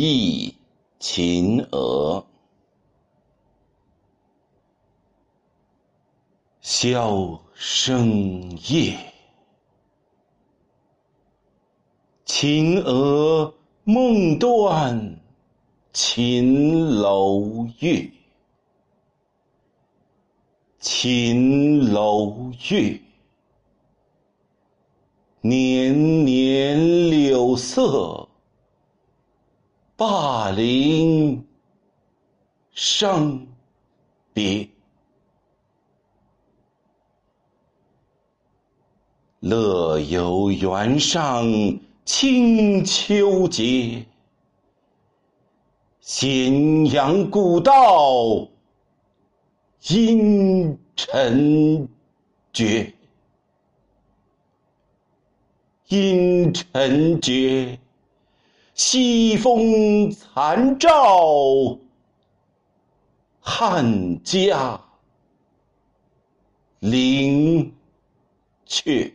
忆秦娥。箫声夜，秦娥梦断秦楼月。秦楼月，年年柳色，灞陵生别。乐游原上清秋节，咸阳古道阴沉绝。阴沉绝，西风残照汉家陵阙。